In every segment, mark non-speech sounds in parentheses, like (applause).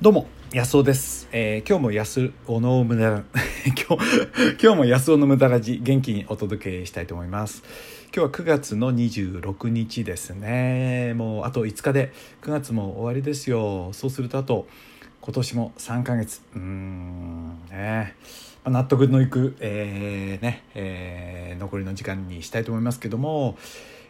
どうも安尾です、えー今日も安尾の無駄 (laughs) 今日今日も安尾の無駄ラジ元気にお届けしたいと思います。今日は9月の26日ですね。もうあと5日で9月も終わりですよ。そうするとあと今年も3ヶ月。うーんね。まあ納得のいく、えーねえー残りの時間にしたいと思いますけども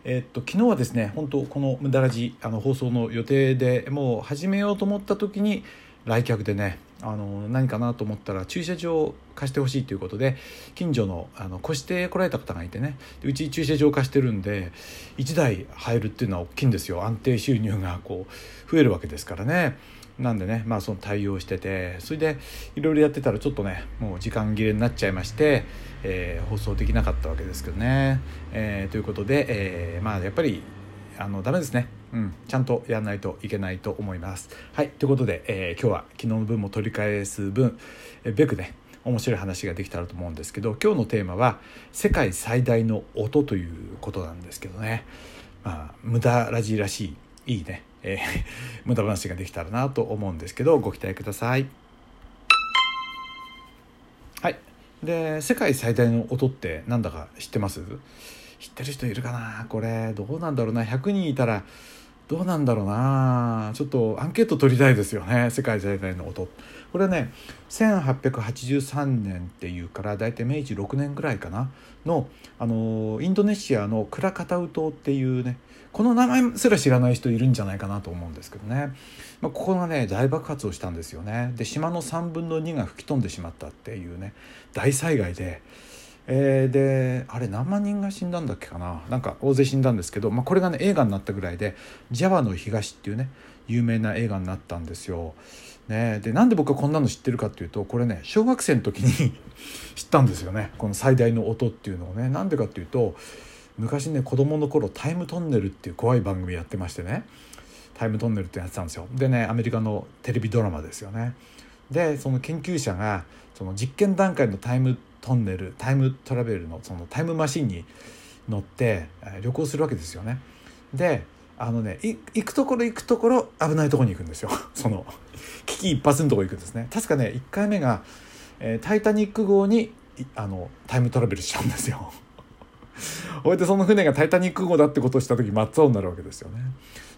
えっと昨日はですね本当この「無駄ラジ」あの放送の予定でもう始めようと思った時に来客でねあの何かなと思ったら駐車場を貸してほしいということで近所のあの越して来られた方がいてねうち駐車場貸してるんで1台入るっていうのは大きいんですよ安定収入がこう増えるわけですからね。なんでね、まあ、その対応しててそれでいろいろやってたらちょっとねもう時間切れになっちゃいまして、えー放送できなかったわけですけどね。えーということで、えーまあやっぱりあのダメですね、うん、ちゃんとやらないといけないと思います。はいということで、えー今日は昨日の分も取り返す分、えーべくね面白い話ができたらと思うんですけど今日のテーマは「世界最大の音」ということなんですけどね、まあ、無駄ラジらしいいいね、えー (laughs) 無駄話ができたらなと思うんですけどご期待ください。はい。で世界最大の音ってなんだか知ってます？知ってる人いるかな？これどうなんだろうな？100人いたらどうなんだろうな？ちょっとアンケート取りたいですよね。世界最大の音。これね1883年っていうから大体明治6年ぐらいかな？のあのインドネシアのクラカタウ島っていうねこの名前すら知らない人いるんじゃないかなと思うんですけどね、まあ、ここがね大爆発をしたんですよね。で島の3分の2が吹き飛んでしまったっていうね大災害で。えーであれ何万人が死んだんだっけかな？なんか大勢死んだんですけど、まあ、これがね映画になったぐらいで「ジャワの東」っていうね有名な映画になったんですよ。ね、でなんで僕はこんなの知ってるかっていうとこれね小学生の時に (laughs) 知ったんですよね。この最大の音っていうのをね。なんでかっていうと昔ね子供の頃タイムトンネルっていう怖い番組やってましてね。タイムトンネルってやってたんですよ。でねアメリカのテレビドラマですよね。でその研究者がその実験段階のタイムトンネルタイムトラベルのそのタイムマシンに乗って旅行するわけですよね。であのね行くところ行くところ危ないとこに行くんですよ。(laughs) その危機一髪のとこ行くんですね。確かね1回目が、えータイタニック号にあのタイムトラベルしちゃうんですよ。ほいでその船が「タイタニック号」だってことをした時真っ青になるわけですよね。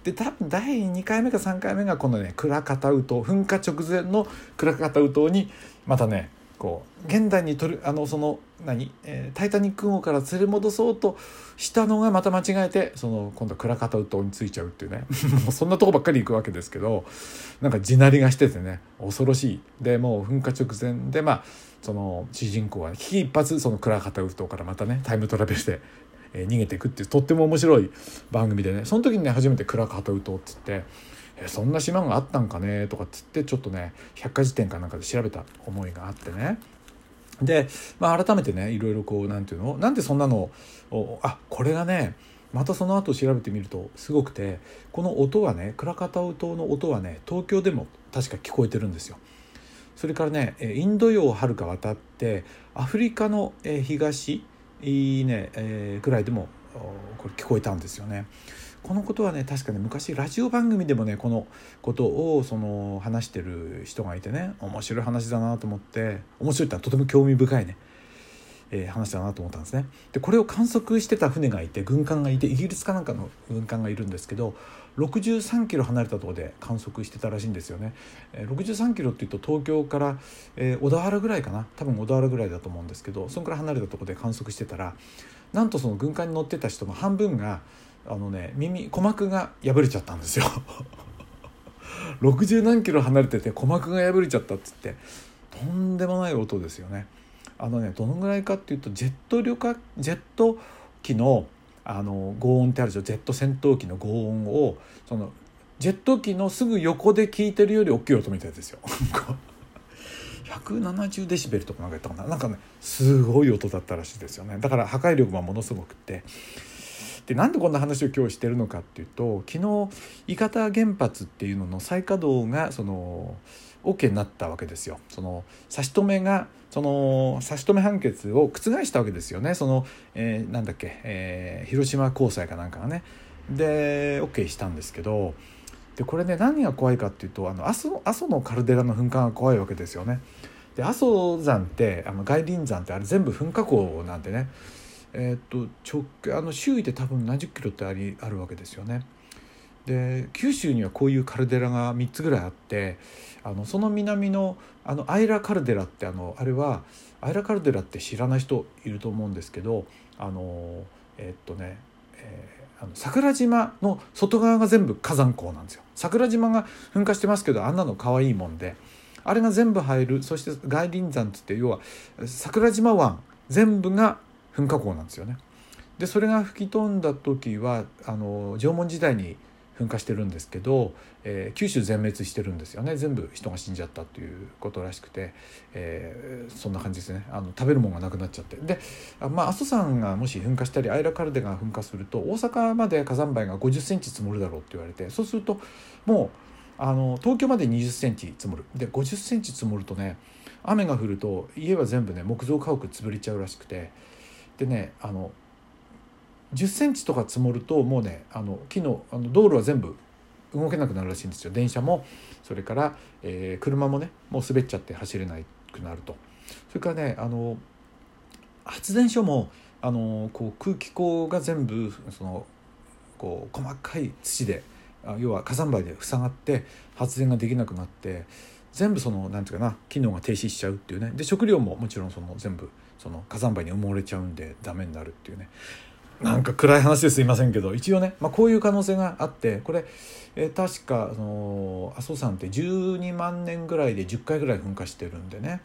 で多分第2回目か3回目がこのねクラカタウ島噴火直前のクラカタウ島にまたねこう現代に取るあのその何、えータイタニック号から連れ戻そうとしたのがまた間違えてその今度はクラカタウ島についちゃうっていうねもう (laughs) そんなとこばっかり行くわけですけどなんか地鳴りがしててね恐ろしいでもう噴火直前でまあその主人公は危機一髪そのクラカタウ島からまたねタイムトラベルして、え逃げていくっていうとっても面白い番組でね。その時にね初めてクラカタウ島っつってえそんな島があったんかね？とかっつってちょっとね百科事典かなんかで調べた思いがあってね。で、まあ、改めてねいろいろこうなんていうの？なんでそんなの？をあこれがねまたその後調べてみるとすごくてこの音はねクラカタウ島の音はね東京でも確か聞こえてるんですよ。それからねインド洋をはるか渡ってアフリカの東いいね、えーぐらいでもこれ聞こえたんですよね。このことはね確かね昔ラジオ番組でもねこのことをその話してる人がいてね面白い話だなと思って面白いってのはとても興味深いね、えー話だなと思ったんですね。でこれを観測してた船がいて軍艦がいてイギリスかなんかの軍艦がいるんですけど63キロ離れたとこで観測してたらしいんですよね。えー63キロっていうと東京から、えー小田原ぐらいかな多分小田原ぐらいだと思うんですけどそのくらい離れたとこで観測してたらなんとその軍艦に乗ってた人の半分があのね耳鼓膜が破れちゃったんですよ。(laughs) 60何キロ離れてて鼓膜が破れちゃったっつってとんでもない音ですよね。あのねどのぐらいかっていうとジェット旅客ジェット機のあの轟音ってあるでしょ？ジェット戦闘機の轟音をそのジェット機のすぐ横で聞いてるより大きい音みたいですよ。(laughs) 170デシベルとかなんか言ったかな？なんかねすごい音だったらしいですよね。だから破壊力がものすごくって。でなんでこんな話を今日してるのかっていうと昨日伊方原発っていうのの再稼働がその OK になったわけですよその差し止めがその差し止め判決を覆したわけですよねその、えーなんだっけ、えー広島高裁かなんかがねで OK したんですけどでこれね何が怖いかっていうとあの阿蘇阿蘇のカルデラの噴火が怖いわけですよね。で阿蘇山ってあの外輪山ってあれ全部噴火口なんでねえー、っと直あの周囲で多分何十キロってありあるわけですよね。で九州にはこういうカルデラが3つぐらいあってあのその南のあのアイラカルデラってあのあれはアイラカルデラって知らない人いると思うんですけどあのえー、っとね、えー、あの桜島の外側が全部火山口なんですよ。桜島が噴火してますけどあんなの可愛いもんであれが全部入るそして外輪山っつって要は桜島湾全部が噴火口なんですよね。でそれが吹き飛んだ時はあの縄文時代に噴火してるんですけど、えー、九州全滅してるんですよね。全部人が死んじゃったということらしくて、えー、そんな感じですね。あの食べるものがなくなっちゃって。でまあ阿蘇山がもし噴火したりアイラカルデが噴火すると大阪まで火山灰が5 0センチ積もるだろうって言われてそうするともうあの東京まで2 0センチ積もる。で5 0センチ積もるとね雨が降ると家は全部ね木造家屋潰れちゃうらしくて。でねあの10センチとか積もるともうねあの木のあの道路は全部動けなくなるらしいんですよ。電車もそれから、えー、車もねもう滑っちゃって走れなくなると。それからねあの発電所もあのこう空気口が全部そのこう細かい土で要は火山灰で塞がって発電ができなくなって全部その何て言うかな機能が停止しちゃうっていうね。で食料ももちろんその全部その火山灰に埋もれちゃうんでダメになるっていうね。なんか暗い話ですいませんけど一応ね、まあ、こういう可能性があってこれ、えー、確かその阿蘇山って12万年ぐらいで10回ぐらい噴火してるんでね、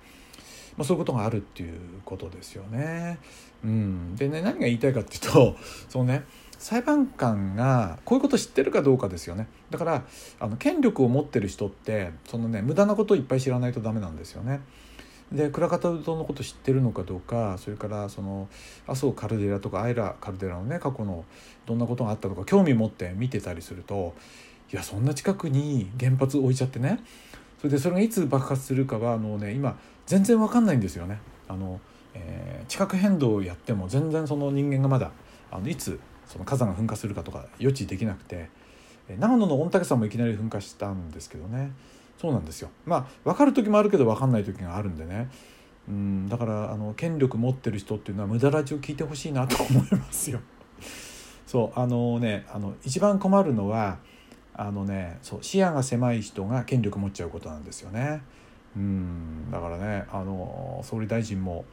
まあ、そういうことがあるっていうことですよね。うん、でね何が言いたいかっていうと (laughs) そのね裁判官がこういうこと知ってるかどうかですよねだからあの権力を持ってる人ってそのね無駄なことをいっぱい知らないとダメなんですよね。で倉方うどんのこと知ってるのかどうかそれからその麻生カルデラとかアイラカルデラのね過去のどんなことがあったのか興味持って見てたりするといやそんな近くに原発置いちゃってね。それでそれがいつ爆発するかはあの、ね、今全然分かんないんですよね。あのえー、地殻変動をやっても全然その人間がまだあのいつその火山が噴火するかとか予知できなくて。長野の御嶽山もいきなり噴火したんですけどね。そうなんですよまあ分かる時もあるけど分かんない時があるんでねうんだからあの権力持ってる人っていうのは無駄ラジを聞いてほしいなと思いますよ。(laughs) そうあのねあの一番困るのはあのねそう視野が狭い人が権力持っちゃうことなんですよね。うんだからねあの総理大臣も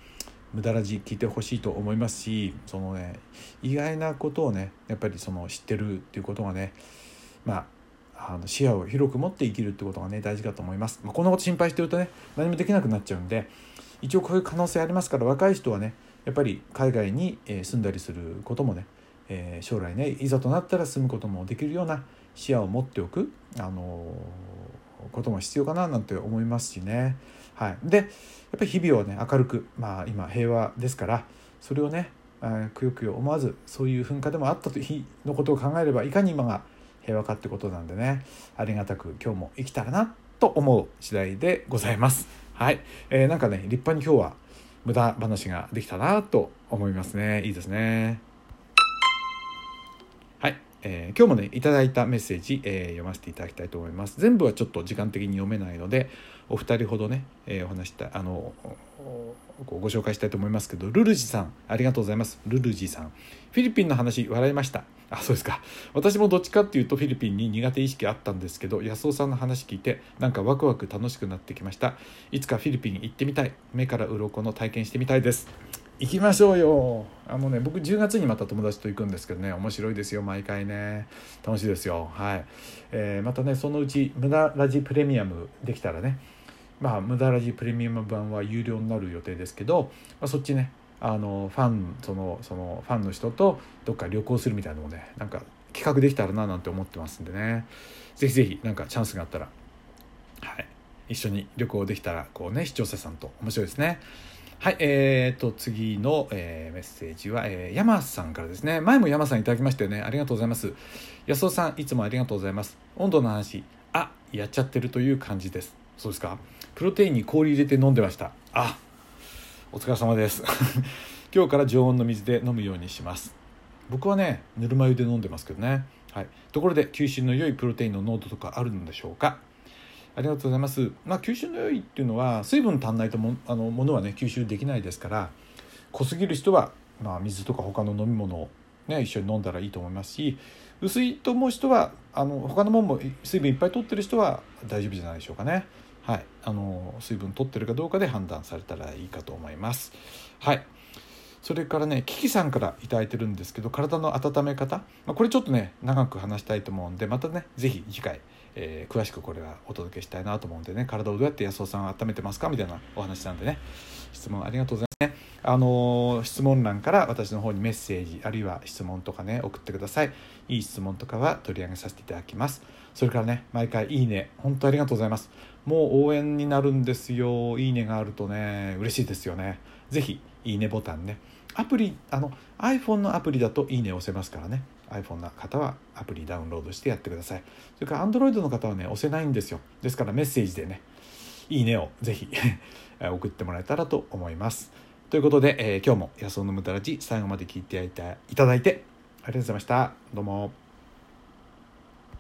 無駄ラジ聞いてほしいと思いますしそのね意外なことをねやっぱりその知ってるっていうことがねまああの視野を広く持って生きるってことがね大事かと思います、まあ、こんなこと心配してるとね何もできなくなっちゃうんで一応こういう可能性ありますから若い人はねやっぱり海外に住んだりすることもね、えー、将来ねいざとなったら住むこともできるような視野を持っておく、あのー、ことも必要かななんて思いますしね。はい、でやっぱり日々をね明るく、まあ、今平和ですからそれをねくよくよ思わずそういう噴火でもあった日のことを考えればいかに今が平和かってことなんでね。ありがたく今日も生きたらなと思う次第でございます。はい、えー、なんかね立派に今日は無駄話ができたなと思いますね。いいですね、えー、今日もねいただいたメッセージ、えー、読ませていただきたいと思います。全部はちょっと時間的に読めないのでお二人ほどね、えー、お話したあのご紹介したいと思いますけどルルジさんありがとうございます。ルルジさん。フィリピンの話笑いました。あそうですか。私もどっちかっていうとフィリピンに苦手意識あったんですけど安尾さんの話聞いてなんかワクワク楽しくなってきました。いつかフィリピン行ってみたい。目から鱗の体験してみたいです。行きましょうよ。あのね僕10月にまた友達と行くんですけどね。面白いですよ毎回ね。楽しいですよ。はい、えー、またねそのうち無駄ラジプレミアムできたらね。まあ無駄ラジプレミアム版は有料になる予定ですけど、まあ、そっちね。あのファンそのそのファンの人とどっか旅行するみたいなのもねなんか企画できたらななんて思ってますんでね。ぜひぜひなんかチャンスがあったらはい。一緒に旅行できたらこうね視聴者さんと。面白いですね。はいえーと次の、えー、メッセージは、えー、山さんからですね。前も山さんいただきましたよね。ありがとうございます。安尾さんいつもありがとうございます。温度の話。あやっちゃってるという感じです。そうですか。プロテインに氷入れて飲んでました。あお疲れ様です。(laughs) 今日から常温の水で飲むようにします。僕はねぬるま湯で飲んでますけどね。はい、ところで吸収の良いプロテインの濃度とかあるのでしょうか？ありがとうございます。まあ、吸収の良いっていうのは水分足んないともあのものはね吸収できないですから濃すぎる人は、まあ、水とか他の飲み物を、ね、一緒に飲んだらいいと思いますし薄いと思う人はあの他のものも水分いっぱい取ってる人は大丈夫じゃないでしょうかね。はい、あの水分取ってるかどうかで判断されたらいいかと思います。はいそれからねキキさんから頂いてるんですけど体の温め方、まあ、これちょっとね長く話したいと思うんでまたね是非次回、えー、詳しくこれはお届けしたいなと思うんでね体をどうやって安尾さん温めてますかみたいなお話なんでね。質問ありがとうございますね。あのー、質問欄から私の方にメッセージあるいは質問とかね送ってください。いい質問とかは取り上げさせていただきます。それからね毎回いいね。本当ありがとうございます。もう応援になるんですよ。いいねがあるとね嬉しいですよね。是非いいねボタンね。アプリあの iPhone のアプリだといいね押せますからね。iPhone の方はアプリダウンロードしてやってください。それから Android の方はね押せないんですよ。ですからメッセージでねいいねをぜひ (laughs) 送ってもらえたらと思います。ということで、えー、今日も安尾のむたらち最後まで聞いていただいてありがとうございました。どうも。